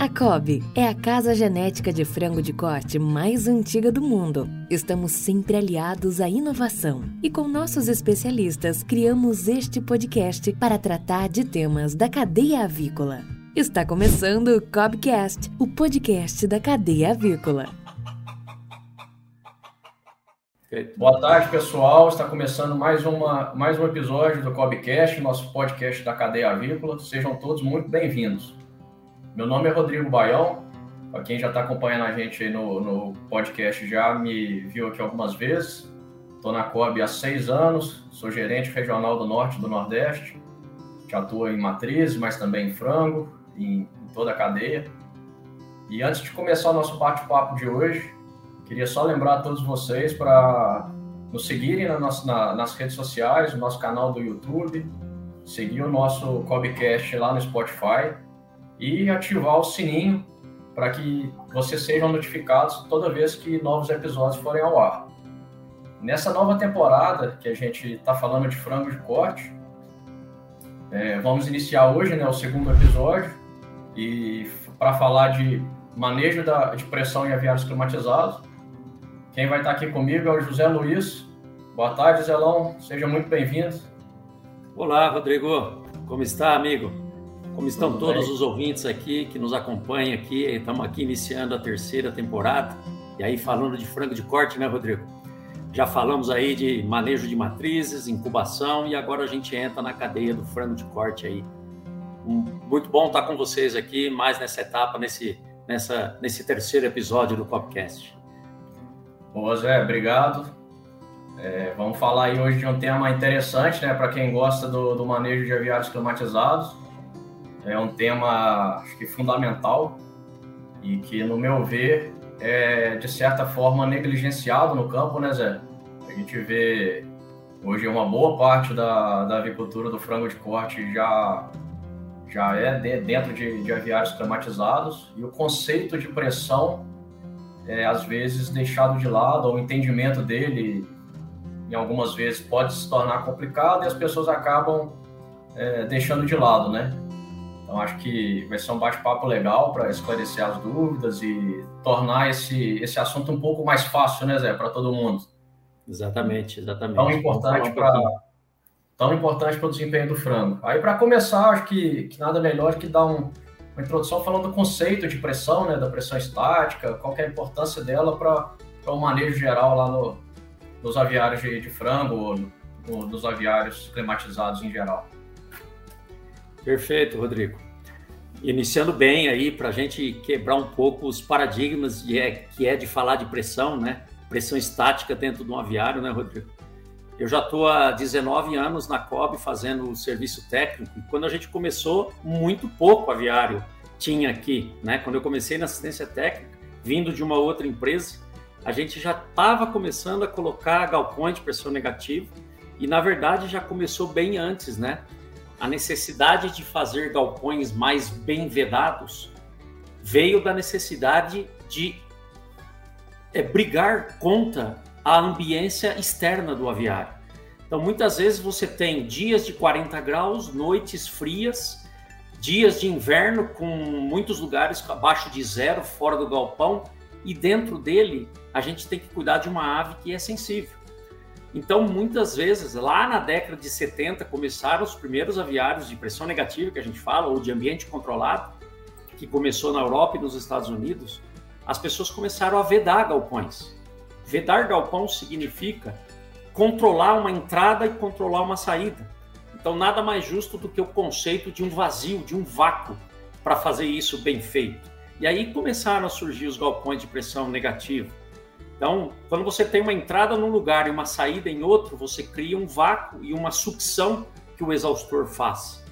A Cobb é a casa genética de frango de corte mais antiga do mundo. Estamos sempre aliados à inovação e com nossos especialistas criamos este podcast para tratar de temas da cadeia avícola. Está começando o Cobcast, o podcast da cadeia avícola. Boa tarde, pessoal. Está começando mais, uma, mais um episódio do Cobcast, nosso podcast da cadeia avícola. Sejam todos muito bem-vindos. Meu nome é Rodrigo Baião. Para quem já está acompanhando a gente aí no, no podcast, já me viu aqui algumas vezes. Estou na COB há seis anos, sou gerente regional do Norte e do Nordeste. Já atuo em matrizes, mas também em frango, em, em toda a cadeia. E antes de começar o nosso bate-papo de hoje, queria só lembrar a todos vocês para nos seguirem na nossa, na, nas redes sociais, no nosso canal do YouTube, seguir o nosso Cobcast lá no Spotify e ativar o sininho para que vocês sejam notificados toda vez que novos episódios forem ao ar. Nessa nova temporada que a gente está falando de frango de corte, é, vamos iniciar hoje né, o segundo episódio e para falar de manejo da, de pressão em aviários climatizados. Quem vai estar aqui comigo é o José Luiz. Boa tarde, Zelão. Seja muito bem-vindo. Olá, Rodrigo. Como está, amigo? Como estão Tudo todos bem? os ouvintes aqui que nos acompanham aqui? Estamos aqui iniciando a terceira temporada. E aí falando de frango de corte, né, Rodrigo? Já falamos aí de manejo de matrizes, incubação e agora a gente entra na cadeia do frango de corte aí. Muito bom estar com vocês aqui mais nessa etapa, nesse, nessa, nesse terceiro episódio do Copcast. Bom, Zé, obrigado. É, vamos falar aí hoje de um tema interessante, né, para quem gosta do, do manejo de aviários climatizados é um tema acho que fundamental e que, no meu ver, é de certa forma negligenciado no campo, né, Zé? A gente vê hoje uma boa parte da, da avicultura do frango de corte já, já é de, dentro de, de aviários climatizados e o conceito de pressão é às vezes deixado de lado, ou o entendimento dele, em algumas vezes, pode se tornar complicado e as pessoas acabam é, deixando de lado, né? Então acho que vai ser um bate-papo legal para esclarecer as dúvidas e tornar esse, esse assunto um pouco mais fácil, né, Zé, para todo mundo. Exatamente, exatamente. Tão importante para tão importante para o desempenho do frango. Aí para começar, acho que, que nada melhor que dar um, uma introdução falando do conceito de pressão, né, da pressão estática, qual é a importância dela para o manejo geral lá no, nos aviários de, de frango ou no, nos aviários climatizados em geral. Perfeito, Rodrigo. Iniciando bem aí, para a gente quebrar um pouco os paradigmas de, é, que é de falar de pressão, né? Pressão estática dentro de um aviário, né, Rodrigo? Eu já estou há 19 anos na COB fazendo o serviço técnico e quando a gente começou, muito pouco aviário tinha aqui, né? Quando eu comecei na assistência técnica, vindo de uma outra empresa, a gente já estava começando a colocar galpões de pressão negativa e, na verdade, já começou bem antes, né? A necessidade de fazer galpões mais bem vedados veio da necessidade de é, brigar contra a ambiência externa do aviário. Então, muitas vezes você tem dias de 40 graus, noites frias, dias de inverno com muitos lugares abaixo de zero, fora do galpão, e dentro dele a gente tem que cuidar de uma ave que é sensível. Então, muitas vezes, lá na década de 70, começaram os primeiros aviários de pressão negativa, que a gente fala, ou de ambiente controlado, que começou na Europa e nos Estados Unidos. As pessoas começaram a vedar galpões. Vedar galpão significa controlar uma entrada e controlar uma saída. Então, nada mais justo do que o conceito de um vazio, de um vácuo, para fazer isso bem feito. E aí começaram a surgir os galpões de pressão negativa então, quando você tem uma entrada num lugar e uma saída em outro, você cria um vácuo e uma sucção que o exaustor faz.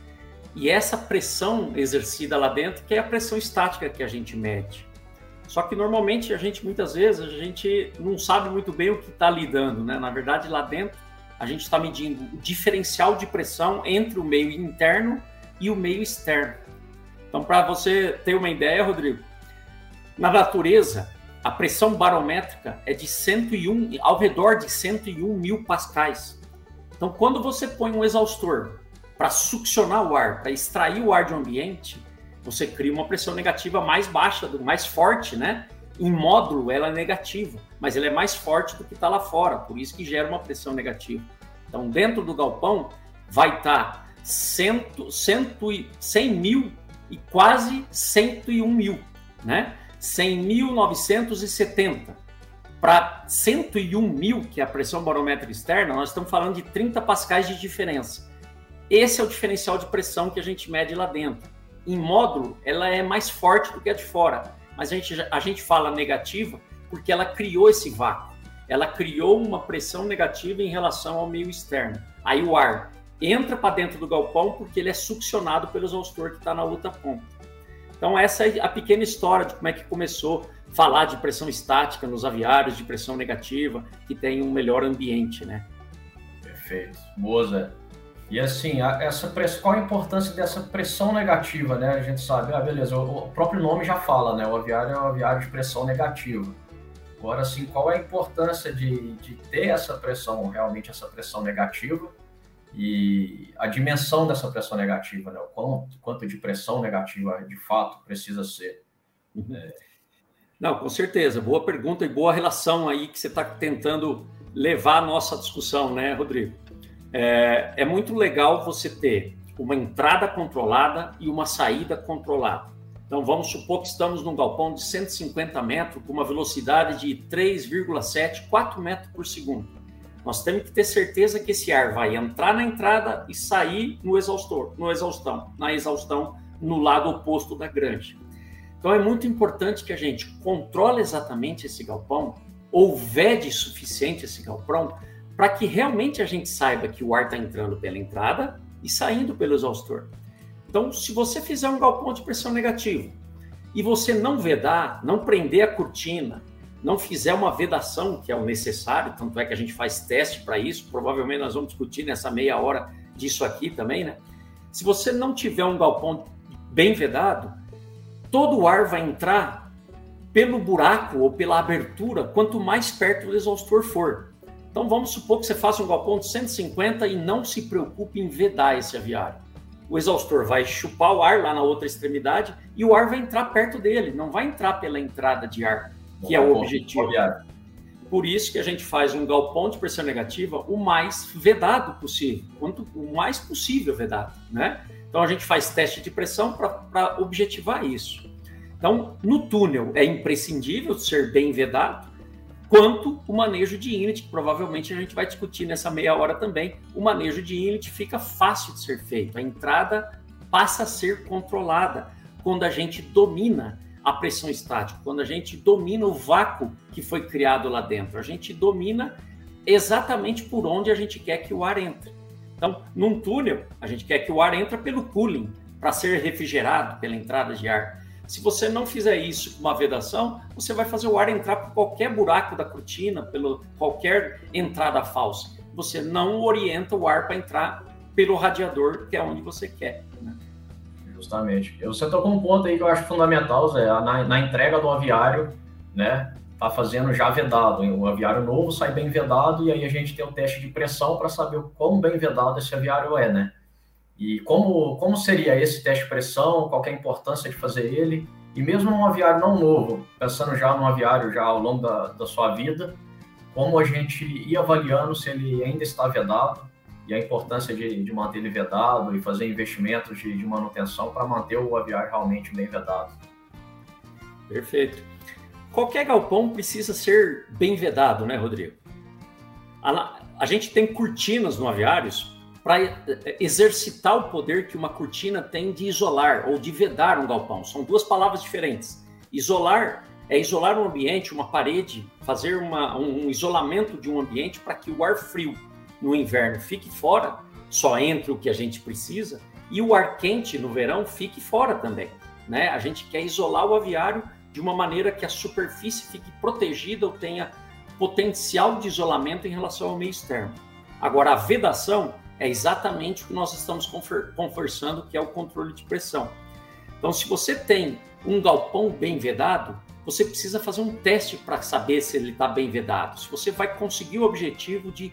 E essa pressão exercida lá dentro, que é a pressão estática que a gente mede. Só que normalmente a gente, muitas vezes, a gente não sabe muito bem o que está lidando, né? Na verdade, lá dentro, a gente está medindo o diferencial de pressão entre o meio interno e o meio externo. Então, para você ter uma ideia, Rodrigo, na natureza, a pressão barométrica é de 101, ao redor de 101 mil pascais. Então, quando você põe um exaustor para succionar o ar, para extrair o ar um ambiente, você cria uma pressão negativa mais baixa, mais forte, né? Em módulo, ela é negativa, mas ela é mais forte do que está lá fora, por isso que gera uma pressão negativa. Então, dentro do galpão, vai estar tá 100, 100 mil e quase 101 mil, né? 100.970 para 101 mil, que é a pressão barométrica externa, nós estamos falando de 30 pascais de diferença. Esse é o diferencial de pressão que a gente mede lá dentro. Em módulo, ela é mais forte do que a de fora, mas a gente, a gente fala negativa porque ela criou esse vácuo. Ela criou uma pressão negativa em relação ao meio externo. Aí o ar entra para dentro do galpão porque ele é succionado pelo exaustor que está na outra ponta. Então, essa é a pequena história de como é que começou a falar de pressão estática nos aviários, de pressão negativa, que tem um melhor ambiente, né? Perfeito. Zé. E assim, essa pressão, qual a importância dessa pressão negativa, né? A gente sabe, ah, beleza, o próprio nome já fala, né? O aviário é um aviário de pressão negativa. Agora, assim, qual é a importância de, de ter essa pressão, realmente essa pressão negativa, e a dimensão dessa pressão negativa, né? o quanto, quanto de pressão negativa de fato precisa ser. Uhum. Não, com certeza. Boa pergunta e boa relação aí que você está tentando levar a nossa discussão, né, Rodrigo? É, é muito legal você ter uma entrada controlada e uma saída controlada. Então, vamos supor que estamos num galpão de 150 metros com uma velocidade de 3,7, 4 metros por segundo. Nós temos que ter certeza que esse ar vai entrar na entrada e sair no exaustor, no exaustão, na exaustão no lado oposto da grande. Então é muito importante que a gente controle exatamente esse galpão ou vede suficiente esse galpão para que realmente a gente saiba que o ar está entrando pela entrada e saindo pelo exaustor. Então, se você fizer um galpão de pressão negativa e você não vedar, não prender a cortina, não fizer uma vedação, que é o necessário, tanto é que a gente faz teste para isso, provavelmente nós vamos discutir nessa meia hora disso aqui também, né? Se você não tiver um galpão bem vedado, todo o ar vai entrar pelo buraco ou pela abertura, quanto mais perto do exaustor for. Então vamos supor que você faça um galpão de 150 e não se preocupe em vedar esse aviário. O exaustor vai chupar o ar lá na outra extremidade e o ar vai entrar perto dele, não vai entrar pela entrada de ar que é o objetivo. Por isso que a gente faz um galpão de pressão negativa o mais vedado possível, quanto o mais possível vedado, né? Então a gente faz teste de pressão para objetivar isso. Então, no túnel é imprescindível ser bem vedado, quanto o manejo de inlet, que provavelmente a gente vai discutir nessa meia hora também. O manejo de inlet fica fácil de ser feito, a entrada passa a ser controlada quando a gente domina a pressão estática, quando a gente domina o vácuo que foi criado lá dentro. A gente domina exatamente por onde a gente quer que o ar entre. Então, num túnel, a gente quer que o ar entre pelo cooling, para ser refrigerado pela entrada de ar. Se você não fizer isso com uma vedação, você vai fazer o ar entrar por qualquer buraco da cortina, pelo qualquer entrada falsa. Você não orienta o ar para entrar pelo radiador, que é onde você quer. Justamente. Você tocou um ponto aí que eu acho fundamental, Zé, na, na entrega do aviário, né? Tá fazendo já vedado. O aviário novo sai bem vedado e aí a gente tem o teste de pressão para saber o quão bem vedado esse aviário é, né? E como, como seria esse teste de pressão, qual é a importância de fazer ele? E mesmo num aviário não novo, pensando já num aviário já ao longo da, da sua vida, como a gente ia avaliando se ele ainda está vedado, e a importância de, de manter ele vedado e fazer investimentos de, de manutenção para manter o aviário realmente bem vedado. Perfeito. Qualquer galpão precisa ser bem vedado, né, Rodrigo? A, a gente tem cortinas no aviários para exercitar o poder que uma cortina tem de isolar ou de vedar um galpão. São duas palavras diferentes. Isolar é isolar um ambiente, uma parede, fazer uma, um isolamento de um ambiente para que o ar frio no inverno fique fora, só entre o que a gente precisa, e o ar quente no verão fique fora também. Né? A gente quer isolar o aviário de uma maneira que a superfície fique protegida ou tenha potencial de isolamento em relação ao meio externo. Agora, a vedação é exatamente o que nós estamos conversando, que é o controle de pressão. Então, se você tem um galpão bem vedado, você precisa fazer um teste para saber se ele está bem vedado. Se você vai conseguir o objetivo de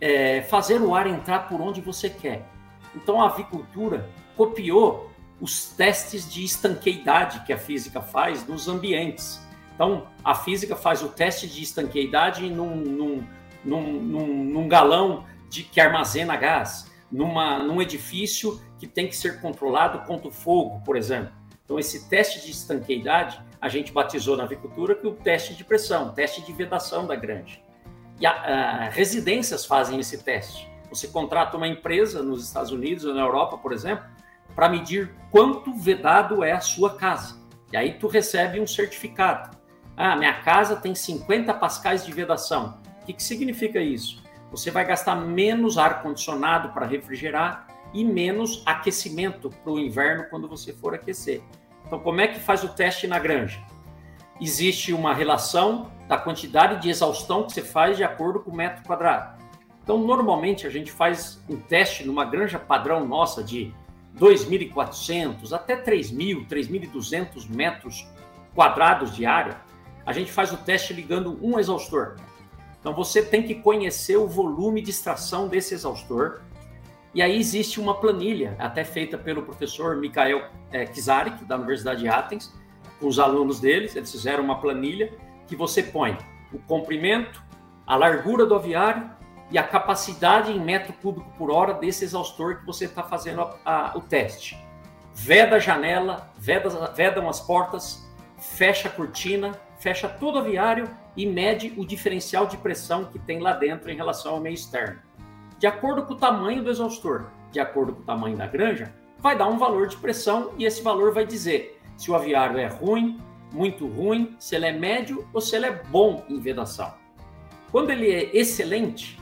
é, fazer o ar entrar por onde você quer. Então a avicultura copiou os testes de estanqueidade que a física faz nos ambientes. Então, a física faz o teste de estanqueidade num, num, num, num, galão de, que armazena gás, numa, num edifício que tem que ser controlado contra o fogo, por exemplo. Então, esse teste de estanqueidade a gente batizou na avicultura que o teste de pressão, teste de vedação da granja. E a, a, residências fazem esse teste. Você contrata uma empresa nos Estados Unidos ou na Europa, por exemplo, para medir quanto vedado é a sua casa. E aí tu recebe um certificado. Ah, minha casa tem 50 pascais de vedação. O que, que significa isso? Você vai gastar menos ar condicionado para refrigerar e menos aquecimento para o inverno quando você for aquecer. Então, como é que faz o teste na granja? Existe uma relação da quantidade de exaustão que você faz de acordo com o metro quadrado. Então, normalmente, a gente faz um teste numa granja padrão nossa de 2.400 até 3.000, 3.200 metros quadrados de área. A gente faz o teste ligando um exaustor. Então, você tem que conhecer o volume de extração desse exaustor e aí existe uma planilha, até feita pelo professor Mikhail é, Kizarik, da Universidade de Athens, com os alunos deles, eles fizeram uma planilha que você põe o comprimento, a largura do aviário e a capacidade em metro cúbico por hora desse exaustor que você está fazendo a, a, o teste. Veda a janela, veda, vedam as portas, fecha a cortina, fecha todo o aviário e mede o diferencial de pressão que tem lá dentro em relação ao meio externo de acordo com o tamanho do exaustor, de acordo com o tamanho da granja, vai dar um valor de pressão e esse valor vai dizer se o aviário é ruim, muito ruim, se ele é médio ou se ele é bom em vedação. Quando ele é excelente,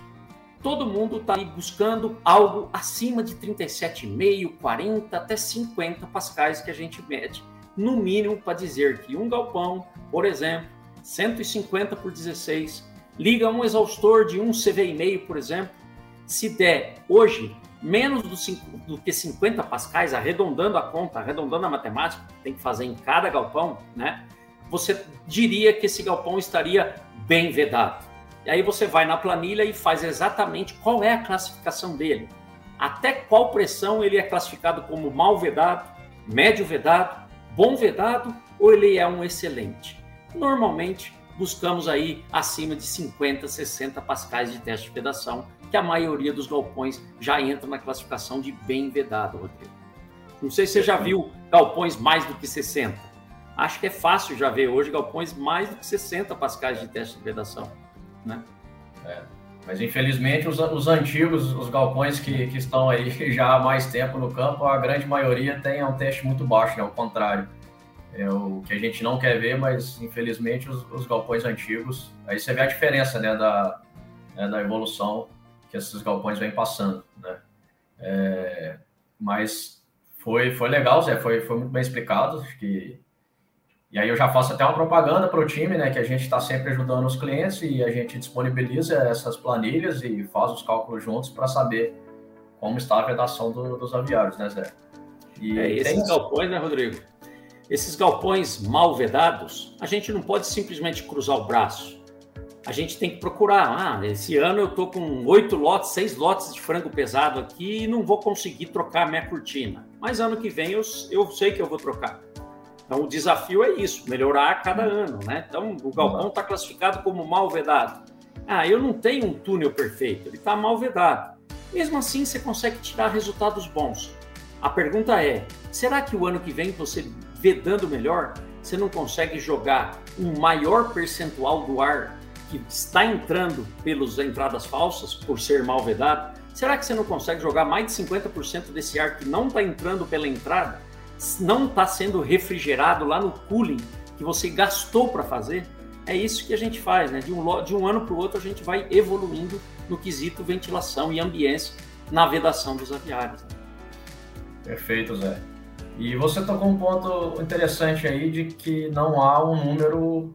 todo mundo está buscando algo acima de 37,5, 40 até 50 pascais que a gente mede, no mínimo para dizer que um galpão, por exemplo, 150 por 16, liga um exaustor de um CV,5, por exemplo, se der hoje menos do, do, que 50 pascais, arredondando a conta, arredondando a matemática, tem que fazer em cada galpão, né? Você diria que esse galpão estaria bem vedado. E aí você vai na planilha e faz exatamente qual é a classificação dele. Até qual pressão ele é classificado como mal vedado, médio vedado, bom vedado ou ele é um excelente. Normalmente buscamos aí acima de 50, 60 pascais de teste de vedação que a maioria dos galpões já entra na classificação de bem vedado, Rodrigo. Não sei se você já viu galpões mais do que 60. Acho que é fácil já ver hoje galpões mais do que 60 pascais de teste de vedação, né? É. Mas infelizmente os, os antigos, os galpões que, que estão aí já há mais tempo no campo, a grande maioria tem um teste muito baixo, né? O contrário. É o que a gente não quer ver, mas infelizmente os, os galpões antigos, aí você vê a diferença, né, da, né, da evolução que esses galpões vêm passando, né? É, mas foi, foi legal, Zé, foi, foi muito bem explicado, que e aí eu já faço até uma propaganda para o time, né? Que a gente está sempre ajudando os clientes e a gente disponibiliza essas planilhas e faz os cálculos juntos para saber como está a vedação do, dos aviários, né, Zé? E é, esses tem... galpões, né, Rodrigo? Esses galpões mal vedados, a gente não pode simplesmente cruzar o braço a gente tem que procurar. Ah, esse ano eu tô com oito lotes, seis lotes de frango pesado aqui e não vou conseguir trocar minha cortina. Mas ano que vem eu, eu sei que eu vou trocar. Então o desafio é isso, melhorar a cada ano, né? Então o galpão está classificado como mal vedado. Ah, eu não tenho um túnel perfeito, ele está mal vedado. Mesmo assim, você consegue tirar resultados bons. A pergunta é: será que o ano que vem você vedando melhor, você não consegue jogar um maior percentual do ar que está entrando pelas entradas falsas, por ser mal vedado, será que você não consegue jogar mais de 50% desse ar que não está entrando pela entrada, não está sendo refrigerado lá no cooling que você gastou para fazer? É isso que a gente faz, né? De um, de um ano para o outro a gente vai evoluindo no quesito ventilação e ambiência na vedação dos aviários. Né? Perfeito, Zé. E você tocou um ponto interessante aí de que não há um número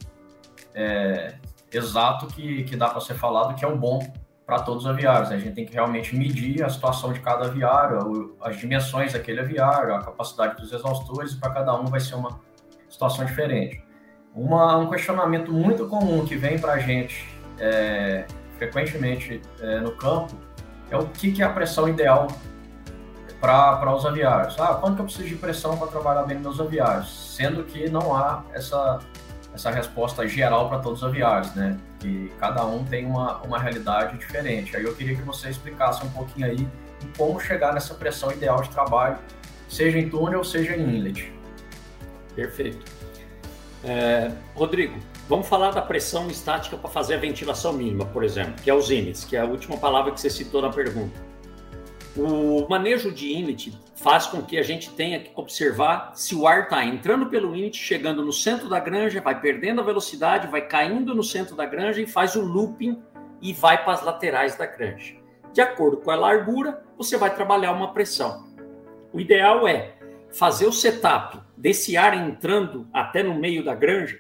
é, exato que, que dá para ser falado que é o bom para todos os aviários. Né? A gente tem que realmente medir a situação de cada aviário, as dimensões daquele aviário, a capacidade dos exaustores, e para cada um vai ser uma situação diferente. Uma, um questionamento muito comum que vem para a gente é, frequentemente é, no campo é o que, que é a pressão ideal para os aviários. Ah, quanto que eu preciso de pressão para trabalhar bem nos meus aviários? Sendo que não há essa, essa resposta geral para todos os aviários, né? Que cada um tem uma, uma realidade diferente. Aí eu queria que você explicasse um pouquinho aí como chegar nessa pressão ideal de trabalho, seja em túnel, seja em inlet. Perfeito. É, Rodrigo, vamos falar da pressão estática para fazer a ventilação mínima, por exemplo, que é os inlets, que é a última palavra que você citou na pergunta. O manejo de inlet faz com que a gente tenha que observar se o ar está entrando pelo inlet, chegando no centro da granja, vai perdendo a velocidade, vai caindo no centro da granja e faz o looping e vai para as laterais da granja. De acordo com a largura, você vai trabalhar uma pressão. O ideal é fazer o setup desse ar entrando até no meio da granja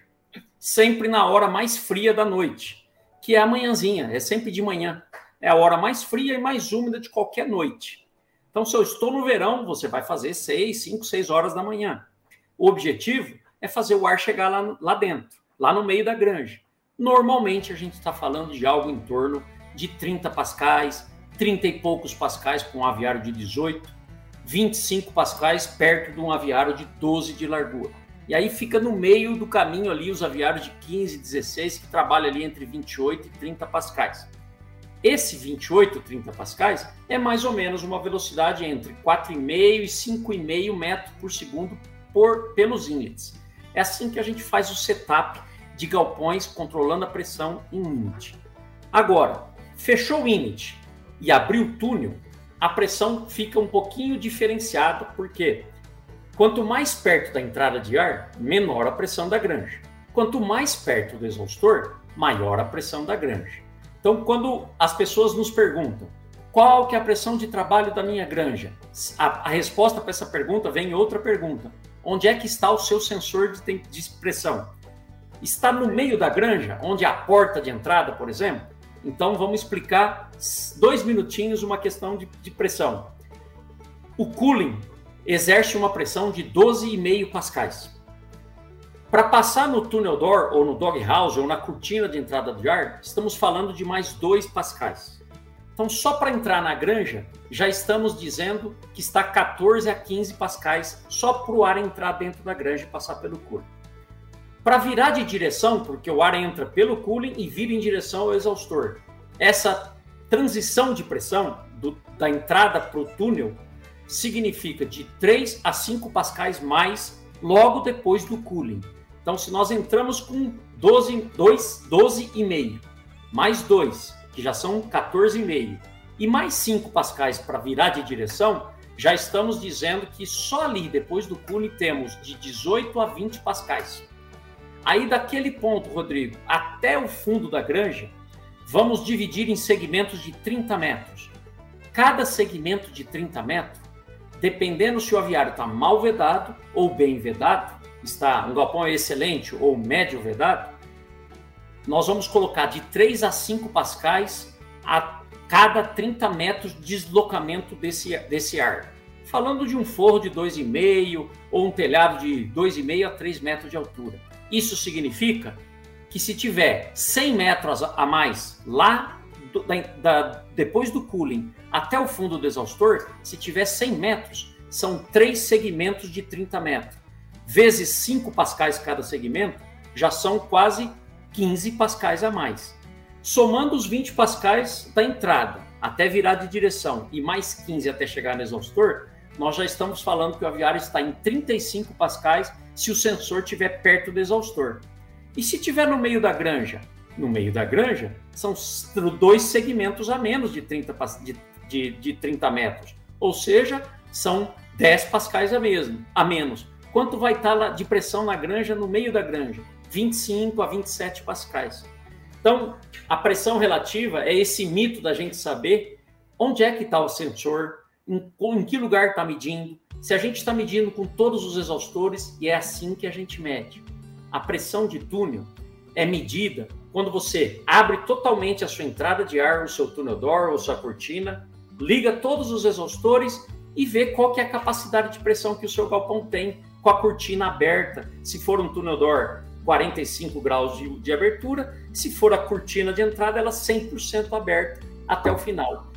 sempre na hora mais fria da noite, que é a manhãzinha, é sempre de manhã é a hora mais fria e mais úmida de qualquer noite. Então, se eu estou no verão, você vai fazer 6, 5, 6 horas da manhã. O objetivo é fazer o ar chegar lá, lá dentro, lá no meio da granja. Normalmente, a gente está falando de algo em torno de 30 pascais, 30 e poucos pascais para um aviário de 18, 25 pascais perto de um aviário de 12 de largura. E aí fica no meio do caminho ali os aviários de 15, 16 que trabalham ali entre 28 e 30 pascais. Esse 28, 30 pascais é mais ou menos uma velocidade entre 4,5 e 5,5 metros por segundo por, pelos inlets. É assim que a gente faz o setup de galpões controlando a pressão em inlet. Agora, fechou o inlet e abriu o túnel, a pressão fica um pouquinho diferenciada, porque quanto mais perto da entrada de ar, menor a pressão da granja. Quanto mais perto do exaustor, maior a pressão da granja. Então, quando as pessoas nos perguntam qual que é a pressão de trabalho da minha granja, a, a resposta para essa pergunta vem outra pergunta. Onde é que está o seu sensor de, de pressão? Está no meio da granja, onde é a porta de entrada, por exemplo? Então, vamos explicar dois minutinhos uma questão de, de pressão. O cooling exerce uma pressão de 12,5 pascais. Para passar no tunnel door, ou no doghouse, ou na cortina de entrada de ar, estamos falando de mais 2 pascais. Então, só para entrar na granja, já estamos dizendo que está 14 a 15 pascais só para o ar entrar dentro da granja e passar pelo cooling. Para virar de direção, porque o ar entra pelo cooling e vira em direção ao exaustor. Essa transição de pressão do, da entrada para o túnel significa de 3 a 5 pascais mais logo depois do cooling. Então, se nós entramos com 12, 2, 12,5, mais 2, que já são 14,5, e mais 5 pascais para virar de direção, já estamos dizendo que só ali, depois do cune, temos de 18 a 20 pascais. Aí, daquele ponto, Rodrigo, até o fundo da granja, vamos dividir em segmentos de 30 metros. Cada segmento de 30 metros, dependendo se o aviário está mal vedado ou bem vedado, está um galpão excelente ou médio vedado, nós vamos colocar de 3 a 5 pascais a cada 30 metros de deslocamento desse, desse ar. Falando de um forro de 2,5 ou um telhado de 2,5 a 3 metros de altura. Isso significa que se tiver 100 metros a mais lá do, da, da, depois do cooling até o fundo do exaustor, se tiver 100 metros, são três segmentos de 30 metros vezes 5 pascais cada segmento, já são quase 15 pascais a mais. Somando os 20 pascais da entrada até virar de direção e mais 15 até chegar no exaustor, nós já estamos falando que o aviário está em 35 pascais se o sensor estiver perto do exaustor. E se estiver no meio da granja? No meio da granja, são dois segmentos a menos de 30, de, de, de 30 metros. Ou seja, são 10 pascais a, mesmo, a menos. Quanto vai estar tá de pressão na granja, no meio da granja? 25 a 27 pascais. Então, a pressão relativa é esse mito da gente saber onde é que está o sensor, em, em que lugar está medindo, se a gente está medindo com todos os exaustores, e é assim que a gente mede. A pressão de túnel é medida quando você abre totalmente a sua entrada de ar, o seu túnel door ou sua cortina, liga todos os exaustores e vê qual que é a capacidade de pressão que o seu galpão tem com a cortina aberta. Se for um túnel door, 45 graus de, de abertura. Se for a cortina de entrada, ela 100% aberta até o final.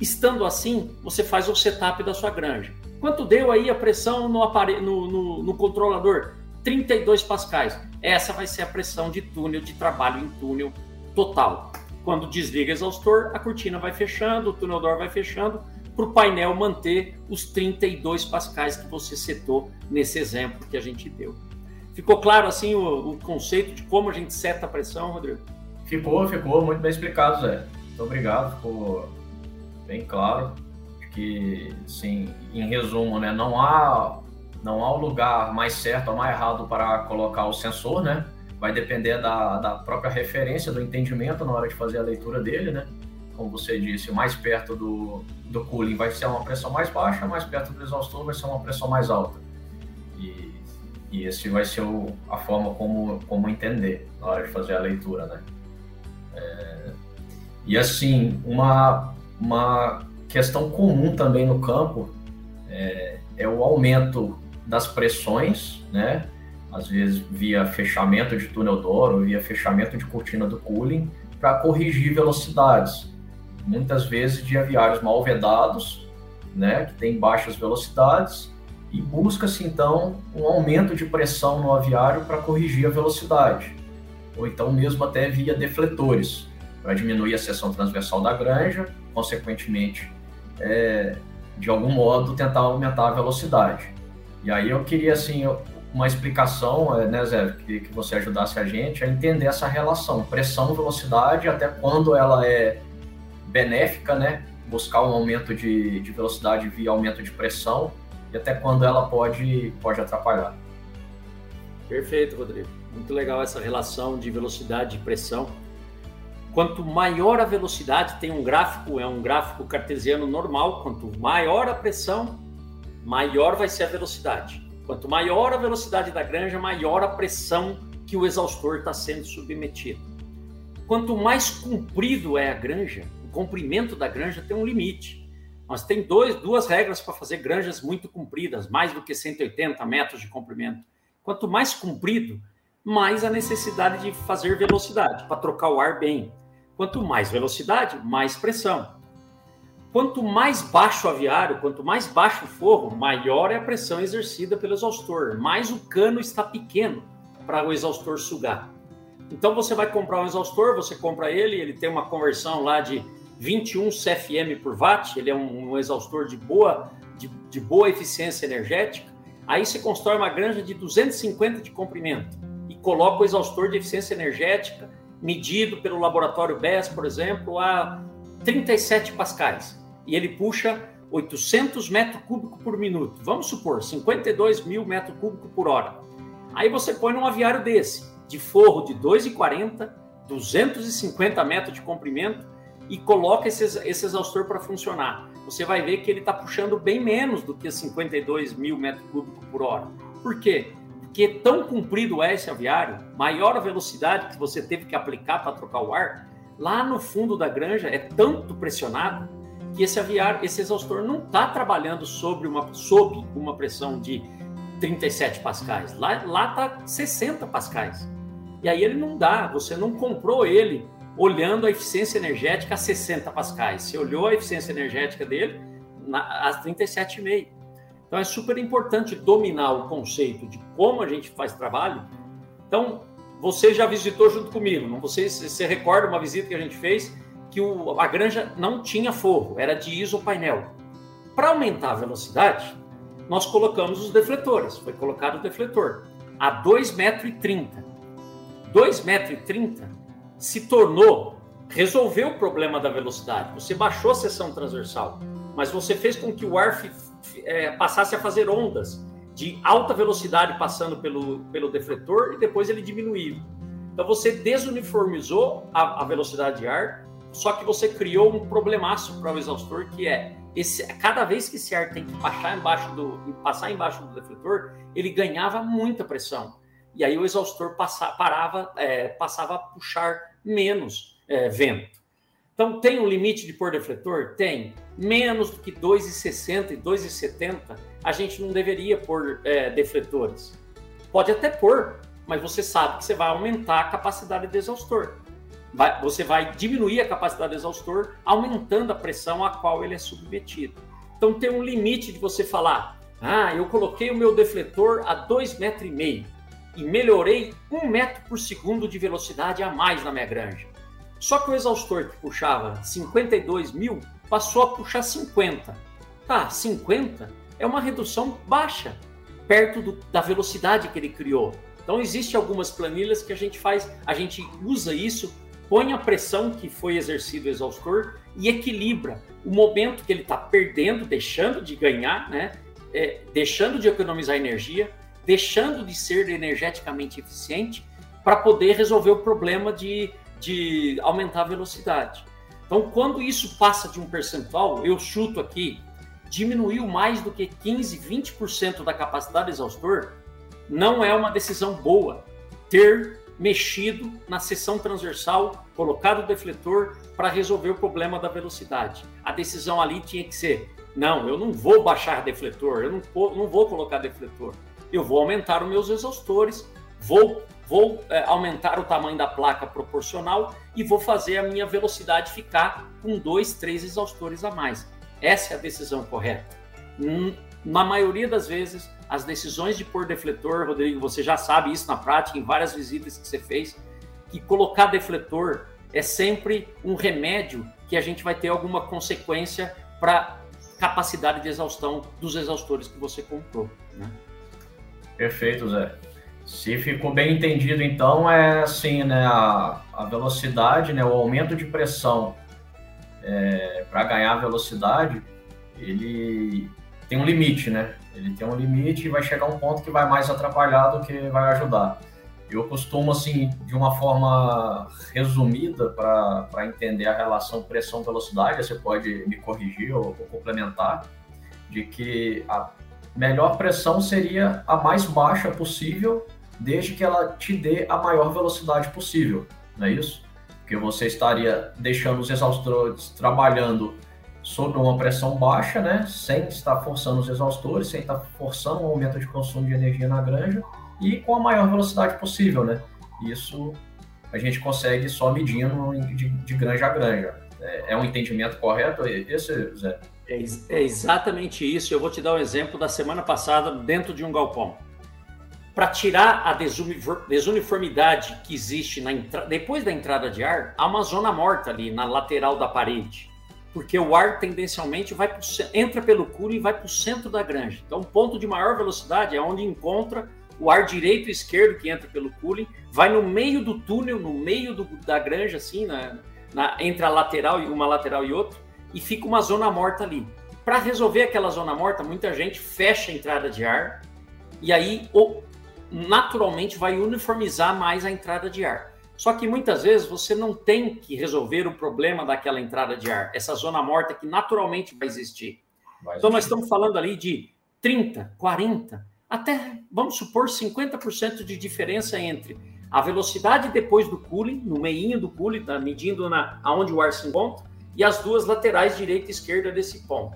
Estando assim, você faz o setup da sua granja. Quanto deu aí a pressão no, aparelho, no, no, no controlador? 32 pascais. Essa vai ser a pressão de túnel, de trabalho em túnel total. Quando desliga o exaustor, a cortina vai fechando, o túnel door vai fechando, para o painel manter os 32 pascais que você setou nesse exemplo que a gente deu. Ficou claro assim o, o conceito de como a gente seta a pressão, Rodrigo? Ficou, ficou muito bem explicado, Zé. Muito obrigado, ficou bem claro que, sim, em resumo, né, não há não há o lugar mais certo ou mais errado para colocar o sensor, né? Vai depender da, da própria referência, do entendimento na hora de fazer a leitura dele, né? Como você disse, mais perto do, do cooling vai ser uma pressão mais baixa, mais perto do exaustor vai ser uma pressão mais alta. E, e esse vai ser o, a forma como, como entender na hora de fazer a leitura, né? É, e assim, uma, uma questão comum também no campo é, é o aumento das pressões, né? Às vezes via fechamento de túnel Doro, via fechamento de cortina do cooling, para corrigir velocidades. Muitas vezes de aviários mal vedados, né? Que tem baixas velocidades e busca-se então um aumento de pressão no aviário para corrigir a velocidade, ou então mesmo até via defletores para diminuir a seção transversal da granja, consequentemente, é, de algum modo tentar aumentar a velocidade. E aí eu queria, assim, uma explicação, é, né, Zé, que, que você ajudasse a gente a entender essa relação, pressão-velocidade, até quando ela é benéfica, né, buscar um aumento de, de velocidade via aumento de pressão, e até quando ela pode, pode atrapalhar. Perfeito, Rodrigo. Muito legal essa relação de velocidade e pressão. Quanto maior a velocidade, tem um gráfico, é um gráfico cartesiano normal, quanto maior a pressão, maior vai ser a velocidade. Quanto maior a velocidade da granja, maior a pressão que o exaustor está sendo submetido. Quanto mais comprido é a granja, comprimento da granja tem um limite. Nós tem dois, duas regras para fazer granjas muito compridas, mais do que 180 metros de comprimento. Quanto mais comprido, mais a necessidade de fazer velocidade, para trocar o ar bem. Quanto mais velocidade, mais pressão. Quanto mais baixo o aviário, quanto mais baixo o forro, maior é a pressão exercida pelo exaustor, mais o cano está pequeno para o exaustor sugar. Então você vai comprar um exaustor, você compra ele, ele tem uma conversão lá de 21 CFM por watt, ele é um, um exaustor de boa, de, de boa eficiência energética. Aí você constrói uma granja de 250 de comprimento e coloca o exaustor de eficiência energética medido pelo laboratório BES, por exemplo, a 37 pascais e ele puxa 800 metros cúbicos por minuto. Vamos supor, 52 mil metros cúbicos por hora. Aí você põe num aviário desse, de forro de 2,40, 250 metros de comprimento e coloca esse, esse exaustor para funcionar. Você vai ver que ele está puxando bem menos do que 52 mil metros cúbicos por hora. Por quê? Porque tão comprido é esse aviário, maior a velocidade que você teve que aplicar para trocar o ar, lá no fundo da granja é tanto pressionado que esse aviário, esse exaustor não está trabalhando sobre uma, sob uma pressão de 37 pascais. Lá está 60 pascais. E aí ele não dá, você não comprou ele olhando a eficiência energética a 60 pascais. Você olhou a eficiência energética dele na, a 37,5. Então é super importante dominar o conceito de como a gente faz trabalho. Então, você já visitou junto comigo, não? Você, você recorda uma visita que a gente fez que o, a granja não tinha forro, era de isopainel. Para aumentar a velocidade, nós colocamos os defletores. Foi colocado o defletor a 2,30 metros. 2,30 metros se tornou, resolveu o problema da velocidade. Você baixou a seção transversal, mas você fez com que o ar é, passasse a fazer ondas de alta velocidade passando pelo, pelo defletor e depois ele diminuiu. Então você desuniformizou a, a velocidade de ar só que você criou um problemaço para o exaustor que é esse, cada vez que esse ar tem que passar embaixo do, passar embaixo do defletor, ele ganhava muita pressão. E aí o exaustor passa, parava, é, passava a puxar menos é, vento. Então tem um limite de pôr defletor? Tem. Menos do que 2,60 e 2,70, a gente não deveria pôr é, defletores. Pode até pôr, mas você sabe que você vai aumentar a capacidade do exaustor. vai, você vai diminuir a capacidade do exaustor, aumentando a pressão a qual ele é submetido. Então tem um limite de você falar, ah, eu coloquei o meu defletor a 2,5 metros e melhorei um metro por segundo de velocidade a mais na minha granja. Só que o exaustor que puxava 52 mil passou a puxar 50. Tá, 50 é uma redução baixa, perto do, da velocidade que ele criou. Então existe algumas planilhas que a gente faz, a gente usa isso, põe a pressão que foi exercido o exaustor e equilibra o momento que ele está perdendo, deixando de ganhar, né? É, deixando de economizar energia, deixando de ser energeticamente eficiente para poder resolver o problema de, de aumentar a velocidade. Então, quando isso passa de um percentual, eu chuto aqui, diminuiu mais do que 15, 20% da capacidade exaustor, não é uma decisão boa ter mexido na seção transversal, colocado o defletor para resolver o problema da velocidade. A decisão ali tinha que ser: não, eu não vou baixar defletor, eu não não vou colocar defletor. Eu vou aumentar os meus exaustores, vou, vou é, aumentar o tamanho da placa proporcional e vou fazer a minha velocidade ficar com dois, três exaustores a mais. Essa é a decisão correta. Hum, na maioria das vezes, as decisões de pôr defletor, Rodrigo, você já sabe isso na prática, em várias visitas que você fez, que colocar defletor é sempre um remédio que a gente vai ter alguma consequência para capacidade de exaustão dos exaustores que você comprou. Né? Perfeito, Zé. Se ficou bem entendido, então, é assim, né, a, a velocidade, né, o aumento de pressão é, para ganhar velocidade, ele tem um limite, né? Ele tem um limite e vai chegar um ponto que vai mais atrapalhar do que vai ajudar. Eu costumo, assim, de uma forma resumida, para entender a relação pressão-velocidade, você pode me corrigir ou, ou complementar, de que a melhor pressão seria a mais baixa possível, desde que ela te dê a maior velocidade possível, não é isso? Porque você estaria deixando os exaustores trabalhando sob uma pressão baixa, né, sem estar forçando os exaustores, sem estar forçando o aumento de consumo de energia na granja e com a maior velocidade possível, né? Isso a gente consegue só medindo de, de granja a granja. É, é, um entendimento correto esse, Zé? É, é exatamente isso. Eu vou te dar um exemplo da semana passada dentro de um galpão. Para tirar a desuniformidade que existe na depois da entrada de ar, há uma zona morta ali na lateral da parede porque o ar tendencialmente vai pro, entra pelo curo e vai para o centro da granja. Então, o ponto de maior velocidade é onde encontra o ar direito e esquerdo que entra pelo cooling, vai no meio do túnel, no meio do, da granja, assim, na, na, entre a lateral e uma lateral e outra, e fica uma zona morta ali. Para resolver aquela zona morta, muita gente fecha a entrada de ar e aí ou, naturalmente vai uniformizar mais a entrada de ar. Só que muitas vezes você não tem que resolver o problema daquela entrada de ar, essa zona morta que naturalmente vai existir. Vai então, nós estamos falando ali de 30, 40, até, vamos supor, 50% de diferença entre a velocidade depois do cooling, no meinho do cooling, tá medindo na, aonde o ar se encontra, e as duas laterais, direita e esquerda, desse ponto.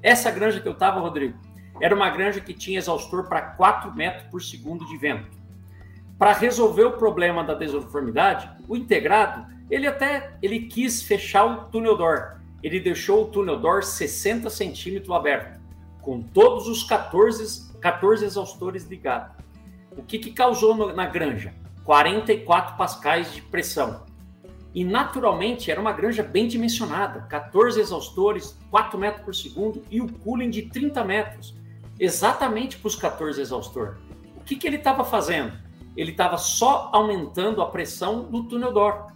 Essa granja que eu estava, Rodrigo, era uma granja que tinha exaustor para 4 metros por segundo de vento para resolver o problema da desuniformidade, o integrado, ele até ele quis fechar o túnel door. Ele deixou o túnel door 60 centímetros aberto, com todos os 14, 14 exaustores ligados. O que, que causou no, na granja? 44 pascais de pressão. E naturalmente era uma granja bem dimensionada, 14 exaustores, 4 metros por segundo e o cooling de 30 metros, exatamente para os 14 exaustores. O que, que ele estava fazendo? ele estava só aumentando a pressão do túnel door.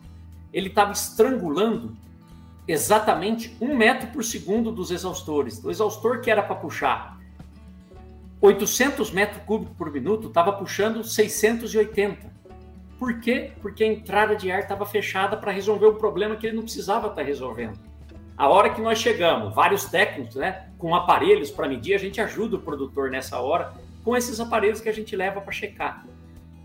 Ele estava estrangulando exatamente um metro por segundo dos exaustores. O exaustor que era para puxar 800 metros cúbicos por minuto estava puxando 680. Por quê? Porque a entrada de ar estava fechada para resolver um problema que ele não precisava estar tá resolvendo. A hora que nós chegamos, vários técnicos, né, com aparelhos para medir, a gente ajuda o produtor nessa hora com esses aparelhos que a gente leva para checar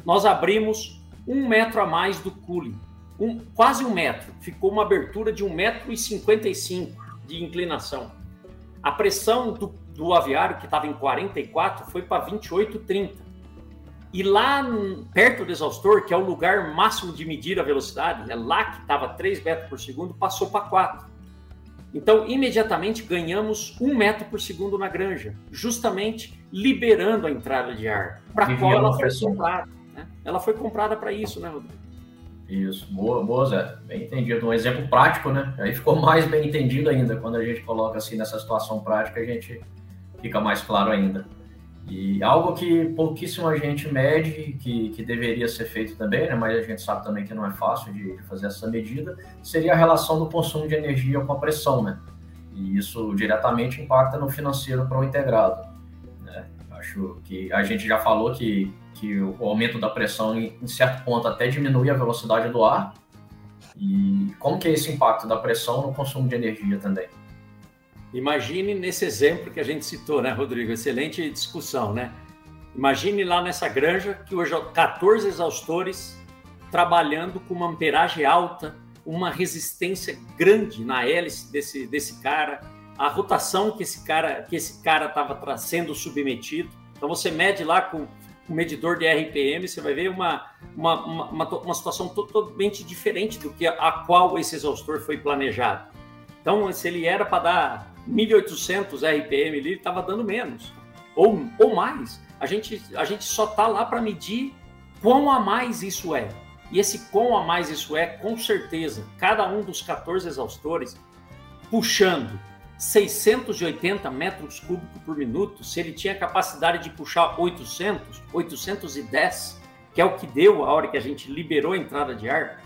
nós abrimos um metro a mais do cooling, um, quase um metro. Ficou uma abertura de um metro e cinquenta e cinco de inclinação. A pressão do, do aviário, que estava em 44, foi para 28,30. E lá perto do exaustor, que é o lugar máximo de medir a velocidade, é lá que estava 3 metros por segundo, passou para 4. Então, imediatamente ganhamos 1 metro por segundo na granja, justamente liberando a entrada de ar, para qual ela foi comprada. Né? Ela foi comprada para isso, né, Rodrigo? Isso, boa, boa, Zé. Bem entendido. Um exemplo prático, né? Aí ficou mais bem entendido ainda. Quando a gente coloca assim nessa situação prática, a gente fica mais claro ainda. E algo que pouquíssima gente mede, que, que deveria ser feito também, né, mas a gente sabe também que não é fácil de, de fazer essa medida, seria a relação do consumo de energia com a pressão, né? E isso diretamente impacta no financeiro para o integrado. Né? Acho que a gente já falou que, que o aumento da pressão, em, certo ponto, até diminui a velocidade do ar. E como que é esse impacto da pressão no consumo de energia também? Imagine nesse exemplo que a gente citou, né, Rodrigo? Excelente discussão, né? Imagine lá nessa granja que hoje 14 exaustores trabalhando com uma amperagem alta, uma resistência grande na hélice desse, desse cara, a rotação que esse cara que esse cara estava sendo submetido. Então você mede lá com o medidor de RPM, você vai ver uma, uma, uma, uma situação totalmente diferente do que a, a qual esse exaustor foi planejado. Então, se ele era para dar 1.800 RPM ele estava dando menos ou, ou mais. A gente, a gente só está lá para medir quão a mais isso é. E esse quão a mais isso é, com certeza, cada um dos 14 exaustores puxando 680 metros cúbicos por minuto, se ele tinha capacidade de puxar 800, 810, que é o que deu a hora que a gente liberou a entrada de ar,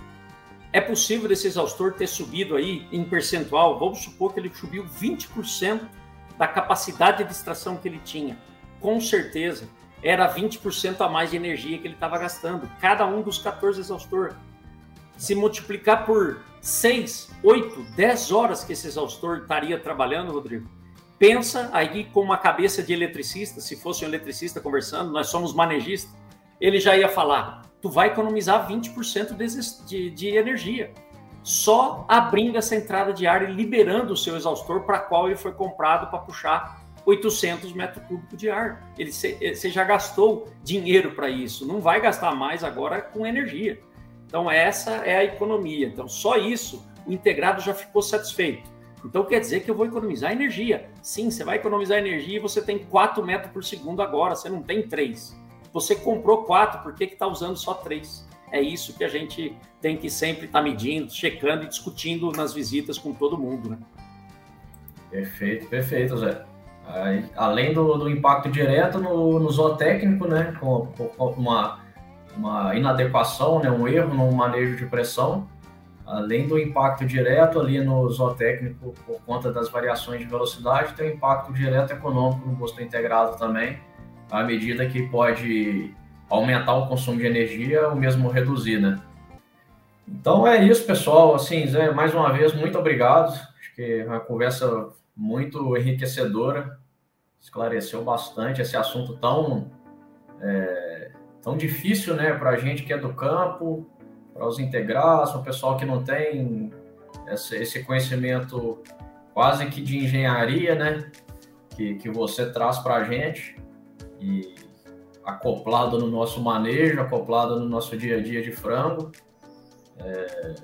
é possível esse exaustor ter subido aí em percentual, vamos supor que ele subiu 20% da capacidade de extração que ele tinha. Com certeza, era 20% a mais de energia que ele estava gastando, cada um dos 14 exaustor. Se multiplicar por 6, 8, 10 horas que esse exaustor estaria trabalhando, Rodrigo, pensa aí com uma cabeça de eletricista, se fosse um eletricista conversando, nós somos manejistas, ele já ia falar: tu vai economizar 20% de, de, de energia. Só abrindo essa entrada de ar e liberando o seu exaustor para qual ele foi comprado para puxar 800 metros cúbicos de ar. Ele, você já gastou dinheiro para isso, não vai gastar mais agora com energia. Então, essa é a economia. Então, só isso, o integrado já ficou satisfeito. Então, quer dizer que eu vou economizar energia. Sim, você vai economizar energia e você tem 4 metros por segundo agora, você não tem 3. Você comprou quatro, por que está usando só três? É isso que a gente tem que sempre estar tá medindo, checando e discutindo nas visitas com todo mundo, né? Perfeito, perfeito, Zé. Aí, além do, do, impacto direto no, no zootécnico, né, com, com, uma, uma inadequação, né, um erro no manejo de pressão, além do impacto direto ali no zootécnico por conta das variações de velocidade, tem um impacto direto econômico no gosto integrado também, à medida que pode aumentar o consumo de energia ou mesmo reduzir, né? Então é isso, pessoal. Assim, Zé, mais uma vez, muito obrigado. Acho que é uma conversa muito enriquecedora, esclareceu bastante esse assunto tão, é, tão difícil, né, para a gente que é do campo, para os integrados, para o pessoal que não tem esse, esse conhecimento quase que de engenharia, né, que, que você traz para a gente e acoplado no nosso manejo, acoplado no nosso dia a dia de frango. É,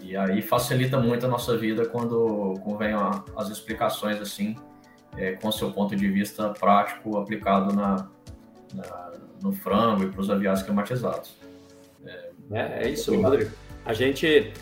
e aí facilita muito a nossa vida quando, a, as explicações assim, é, com seu ponto de vista prático aplicado na, na no frango e para os aviários climatizados. É, é, é isso, Rodrigo. A gente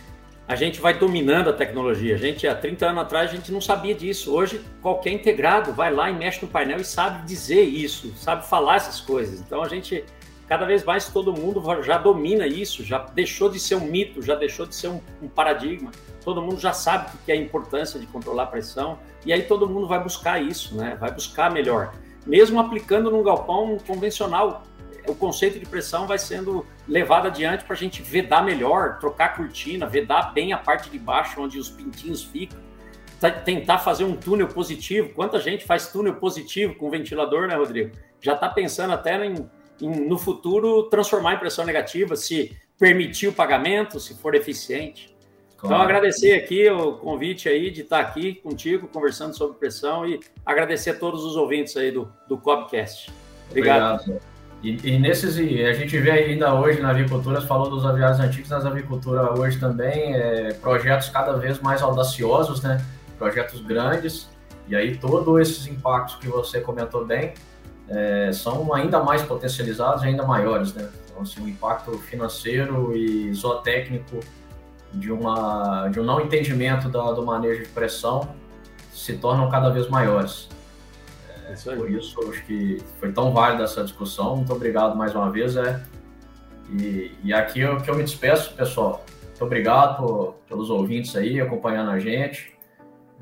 a gente vai dominando a tecnologia. A gente, há 30 anos atrás, a gente não sabia disso. Hoje, qualquer integrado vai lá e mexe no painel e sabe dizer isso, sabe falar essas coisas. Então, a gente, cada vez mais, todo mundo já domina isso, já deixou de ser um mito, já deixou de ser um, um paradigma. Todo mundo já sabe o que é a importância de controlar a pressão. E aí, todo mundo vai buscar isso, né? vai buscar melhor. Mesmo aplicando num galpão convencional, o conceito de pressão vai sendo levado adiante para a gente vedar melhor, trocar a cortina, vedar bem a parte de baixo onde os pintinhos ficam, tá, tentar fazer um túnel positivo. Quanta gente faz túnel positivo com ventilador, né, Rodrigo? Já está pensando até em, em, no futuro transformar em pressão negativa, se permitir o pagamento, se for eficiente. Então, claro. Então, agradecer aqui o convite aí de estar aqui contigo, conversando sobre pressão e agradecer a todos os ouvintes aí do, do Cobcast. Obrigado. Obrigado. E, e, nesses, a gente vê ainda hoje na avicultura, falou dos aviários antigos, nas avicultura hoje também, é, projetos cada vez mais audaciosos, né? Projetos grandes, e aí todos esses impactos que você comentou bem é, são ainda mais potencializados, ainda maiores, né? Então, assim, o impacto financeiro e zootécnico de, uma, de um não entendimento da, do manejo de pressão se tornam cada vez maiores. É, isso por isso, acho que foi tão válida essa discussão. Muito obrigado mais uma vez. É. E, e aqui eu, que eu me despeço, pessoal. Muito obrigado pelos ouvintes aí acompanhando a gente.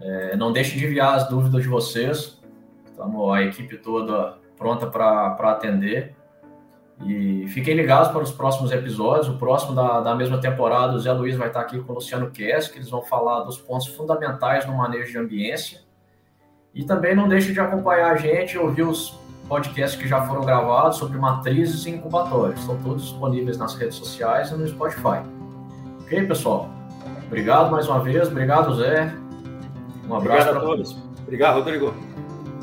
É, não deixe de enviar as dúvidas de vocês. Estamos a equipe toda pronta para atender. E fiquem ligados para os próximos episódios. O próximo da, da mesma temporada, o Zé Luiz vai estar aqui com o Luciano Kess, que eles vão falar dos pontos fundamentais no manejo de ambiência. E também não deixe de acompanhar a gente e ouvir os podcasts que já foram gravados sobre matrizes e incubatórios. Estão todos disponíveis nas redes sociais e no Spotify. Ok, pessoal? Obrigado mais uma vez. Obrigado, Zé. Um abraço para todos. Obrigado, Rodrigo.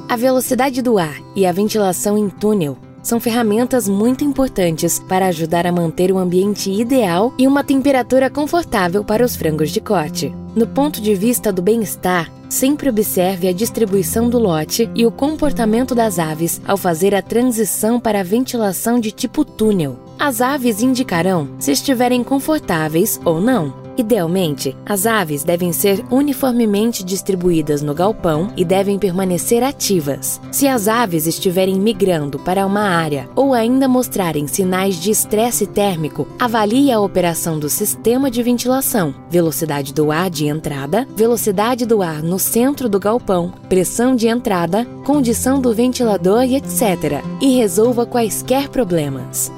A velocidade do ar e a ventilação em túnel são ferramentas muito importantes para ajudar a manter o ambiente ideal e uma temperatura confortável para os frangos de corte. No ponto de vista do bem-estar, sempre observe a distribuição do lote e o comportamento das aves ao fazer a transição para a ventilação de tipo túnel. As aves indicarão se estiverem confortáveis ou não. Idealmente, as aves devem ser uniformemente distribuídas no galpão e devem permanecer ativas. Se as aves estiverem migrando para uma área ou ainda mostrarem sinais de estresse térmico, avalie a operação do sistema de ventilação, velocidade do ar de entrada, velocidade do ar no centro do galpão, pressão de entrada, condição do ventilador e etc. E resolva quaisquer problemas.